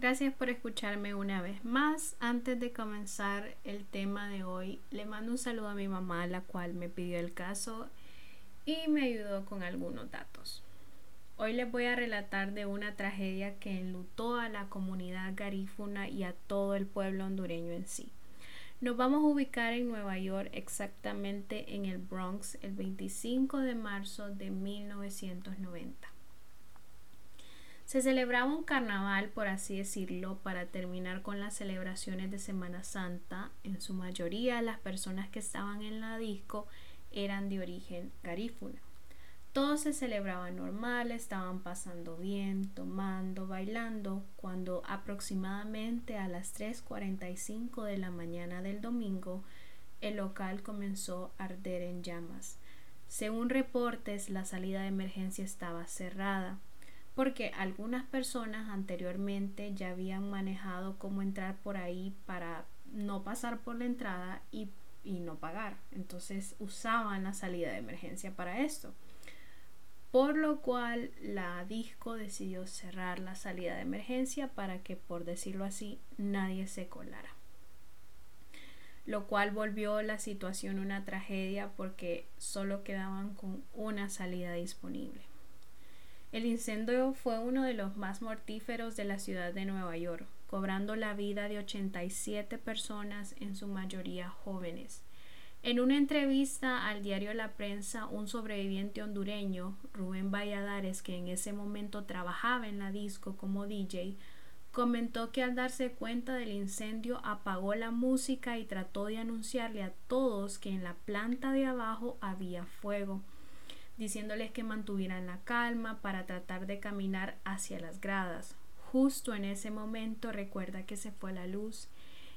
Gracias por escucharme una vez más. Antes de comenzar el tema de hoy, le mando un saludo a mi mamá, la cual me pidió el caso y me ayudó con algunos datos. Hoy les voy a relatar de una tragedia que enlutó a la comunidad garífuna y a todo el pueblo hondureño en sí. Nos vamos a ubicar en Nueva York, exactamente en el Bronx, el 25 de marzo de 1990. Se celebraba un carnaval, por así decirlo, para terminar con las celebraciones de Semana Santa. En su mayoría, las personas que estaban en la disco eran de origen garífuna. Todo se celebraba normal, estaban pasando bien, tomando, bailando, cuando aproximadamente a las 3.45 de la mañana del domingo el local comenzó a arder en llamas. Según reportes, la salida de emergencia estaba cerrada, porque algunas personas anteriormente ya habían manejado cómo entrar por ahí para no pasar por la entrada y, y no pagar. Entonces usaban la salida de emergencia para esto por lo cual la disco decidió cerrar la salida de emergencia para que, por decirlo así, nadie se colara. Lo cual volvió la situación una tragedia porque solo quedaban con una salida disponible. El incendio fue uno de los más mortíferos de la ciudad de Nueva York, cobrando la vida de 87 personas, en su mayoría jóvenes. En una entrevista al diario La Prensa, un sobreviviente hondureño, Rubén Valladares, que en ese momento trabajaba en la disco como DJ, comentó que al darse cuenta del incendio apagó la música y trató de anunciarle a todos que en la planta de abajo había fuego, diciéndoles que mantuvieran la calma para tratar de caminar hacia las gradas. Justo en ese momento recuerda que se fue la luz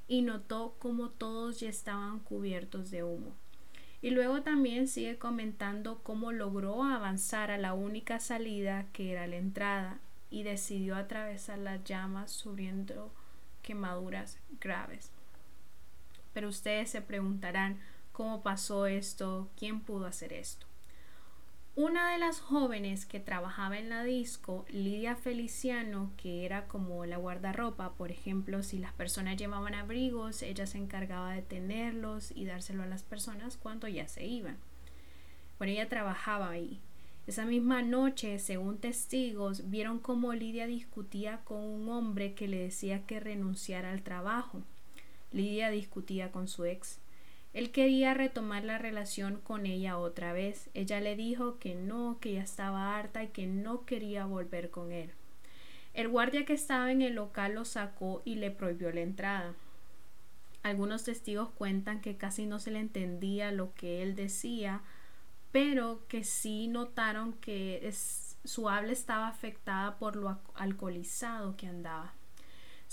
y notó como todos ya estaban cubiertos de humo. Y luego también sigue comentando cómo logró avanzar a la única salida que era la entrada y decidió atravesar las llamas subiendo quemaduras graves. Pero ustedes se preguntarán cómo pasó esto, quién pudo hacer esto. Una de las jóvenes que trabajaba en la disco, Lidia Feliciano, que era como la guardarropa, por ejemplo, si las personas llevaban abrigos, ella se encargaba de tenerlos y dárselo a las personas cuando ya se iban. Bueno, ella trabajaba ahí. Esa misma noche, según testigos, vieron cómo Lidia discutía con un hombre que le decía que renunciara al trabajo. Lidia discutía con su ex. Él quería retomar la relación con ella otra vez. Ella le dijo que no, que ya estaba harta y que no quería volver con él. El guardia que estaba en el local lo sacó y le prohibió la entrada. Algunos testigos cuentan que casi no se le entendía lo que él decía, pero que sí notaron que su habla estaba afectada por lo alcoholizado que andaba.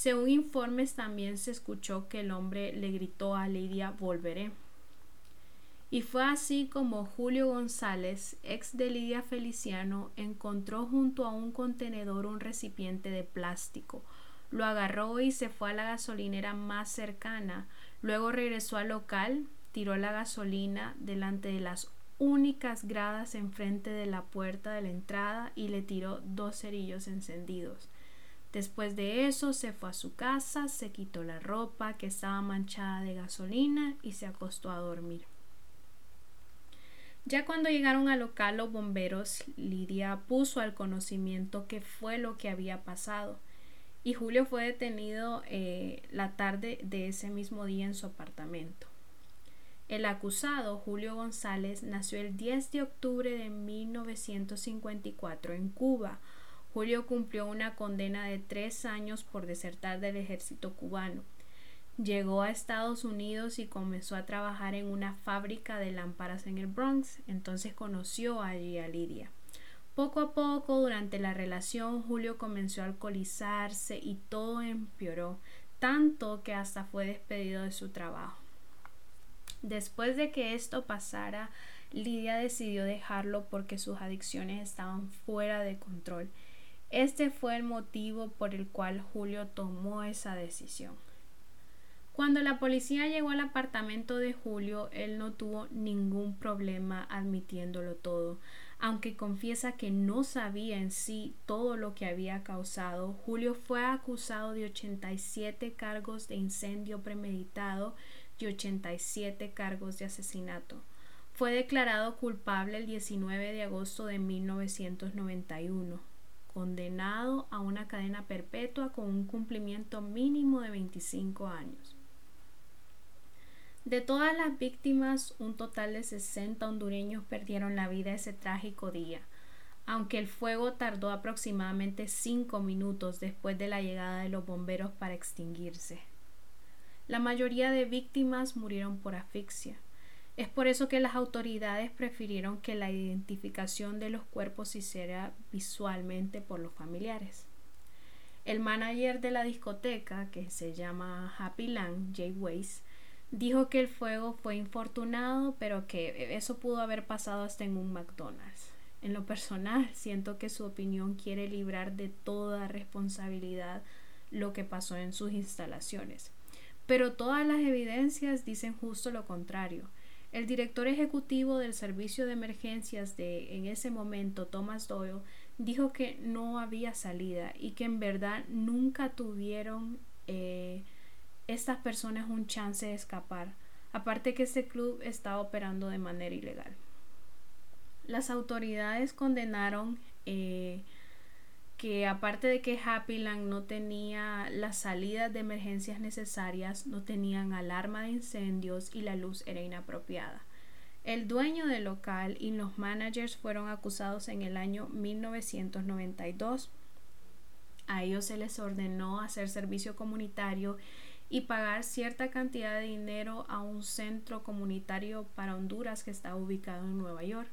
Según informes también se escuchó que el hombre le gritó a Lidia volveré. Y fue así como Julio González, ex de Lidia Feliciano, encontró junto a un contenedor un recipiente de plástico. Lo agarró y se fue a la gasolinera más cercana. Luego regresó al local, tiró la gasolina delante de las únicas gradas enfrente de la puerta de la entrada y le tiró dos cerillos encendidos. Después de eso se fue a su casa, se quitó la ropa que estaba manchada de gasolina y se acostó a dormir. Ya cuando llegaron al local los bomberos, Lidia puso al conocimiento qué fue lo que había pasado y Julio fue detenido eh, la tarde de ese mismo día en su apartamento. El acusado, Julio González, nació el 10 de octubre de 1954 en Cuba, Julio cumplió una condena de tres años por desertar del ejército cubano. Llegó a Estados Unidos y comenzó a trabajar en una fábrica de lámparas en el Bronx, entonces conoció allí a Lidia. Poco a poco, durante la relación, Julio comenzó a alcoholizarse y todo empeoró, tanto que hasta fue despedido de su trabajo. Después de que esto pasara, Lidia decidió dejarlo porque sus adicciones estaban fuera de control este fue el motivo por el cual Julio tomó esa decisión. Cuando la policía llegó al apartamento de Julio, él no tuvo ningún problema admitiéndolo todo. Aunque confiesa que no sabía en sí todo lo que había causado, Julio fue acusado de 87 cargos de incendio premeditado y 87 cargos de asesinato. Fue declarado culpable el 19 de agosto de 1991, condenado a una cadena perpetua con un cumplimiento mínimo de 25 años. De todas las víctimas, un total de 60 hondureños perdieron la vida ese trágico día, aunque el fuego tardó aproximadamente 5 minutos después de la llegada de los bomberos para extinguirse. La mayoría de víctimas murieron por asfixia. Es por eso que las autoridades prefirieron que la identificación de los cuerpos se hiciera visualmente por los familiares. El manager de la discoteca, que se llama Happy Land, Jay Weiss, Dijo que el fuego fue infortunado, pero que eso pudo haber pasado hasta en un McDonald's. En lo personal, siento que su opinión quiere librar de toda responsabilidad lo que pasó en sus instalaciones. Pero todas las evidencias dicen justo lo contrario. El director ejecutivo del servicio de emergencias de en ese momento, Thomas Doyle, dijo que no había salida y que en verdad nunca tuvieron eh, estas personas un chance de escapar, aparte que este club está operando de manera ilegal. Las autoridades condenaron eh, que aparte de que Happyland no tenía las salidas de emergencias necesarias, no tenían alarma de incendios y la luz era inapropiada. El dueño del local y los managers fueron acusados en el año 1992. A ellos se les ordenó hacer servicio comunitario y pagar cierta cantidad de dinero a un centro comunitario para Honduras que está ubicado en Nueva York.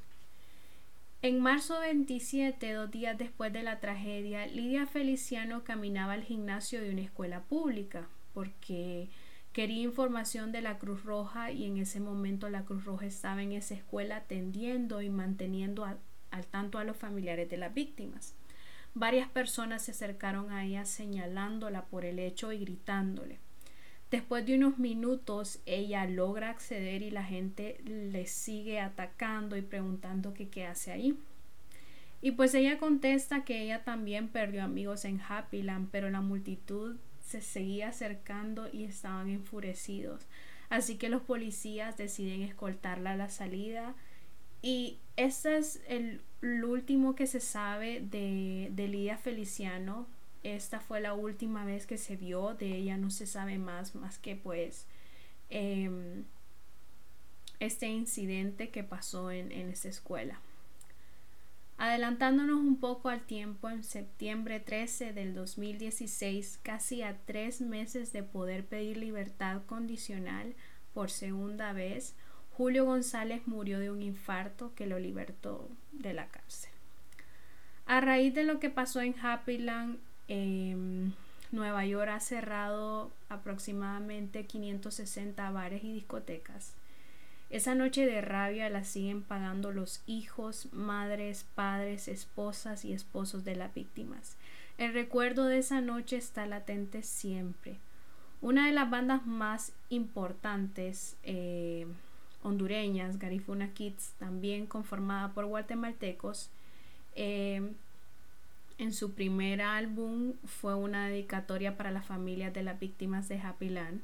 En marzo 27, dos días después de la tragedia, Lidia Feliciano caminaba al gimnasio de una escuela pública porque quería información de la Cruz Roja y en ese momento la Cruz Roja estaba en esa escuela atendiendo y manteniendo al tanto a los familiares de las víctimas. Varias personas se acercaron a ella señalándola por el hecho y gritándole. Después de unos minutos ella logra acceder y la gente le sigue atacando y preguntando qué hace ahí. Y pues ella contesta que ella también perdió amigos en Happyland, pero la multitud se seguía acercando y estaban enfurecidos. Así que los policías deciden escoltarla a la salida. Y este es el, último que se sabe de, de Lidia Feliciano, esta fue la última vez que se vio de ella, no se sabe más, más que pues em, este incidente que pasó en, en esta escuela. Adelantándonos un poco al tiempo, en septiembre 13 del 2016, casi a tres meses de poder pedir libertad condicional por segunda vez, Julio González murió de un infarto que lo libertó de la cárcel. A raíz de lo que pasó en Happyland, Em, Nueva York ha cerrado aproximadamente 560 bares y discotecas. Esa noche de rabia la siguen pagando los hijos, madres, padres, esposas y esposos de las víctimas. El recuerdo de esa noche está latente siempre. Una de las bandas más importantes eh, hondureñas, Garifuna Kids, también conformada por guatemaltecos, eh, en su primer álbum fue una dedicatoria para las familias de las víctimas de Happy Land.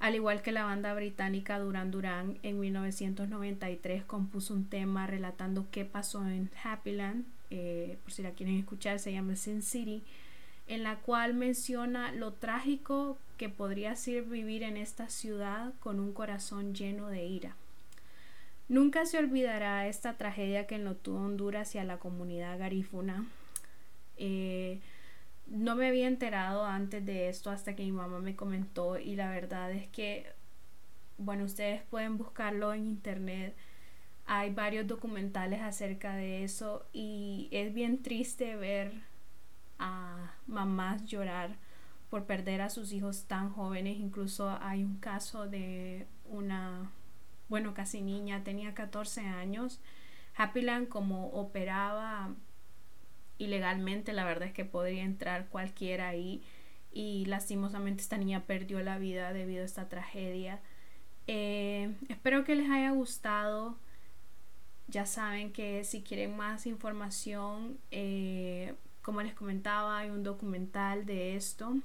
Al igual que la banda británica Duran Duran, en 1993 compuso un tema relatando qué pasó en Happy Land, eh, por si la quieren escuchar, se llama Sin City, en la cual menciona lo trágico que podría ser vivir en esta ciudad con un corazón lleno de ira. Nunca se olvidará esta tragedia que enlotó Honduras y a la comunidad garífuna eh, no me había enterado antes de esto hasta que mi mamá me comentó y la verdad es que, bueno, ustedes pueden buscarlo en internet. Hay varios documentales acerca de eso y es bien triste ver a mamás llorar por perder a sus hijos tan jóvenes. Incluso hay un caso de una, bueno, casi niña, tenía 14 años. Happyland como operaba ilegalmente, la verdad es que podría entrar cualquiera ahí y lastimosamente esta niña perdió la vida debido a esta tragedia. Eh, espero que les haya gustado. Ya saben que si quieren más información, eh, como les comentaba, hay un documental de esto.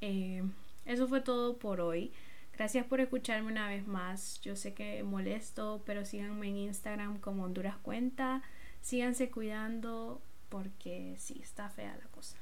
Eh, eso fue todo por hoy. Gracias por escucharme una vez más. Yo sé que molesto, pero síganme en Instagram como Honduras Cuenta. Síganse cuidando porque sí, está fea la cosa.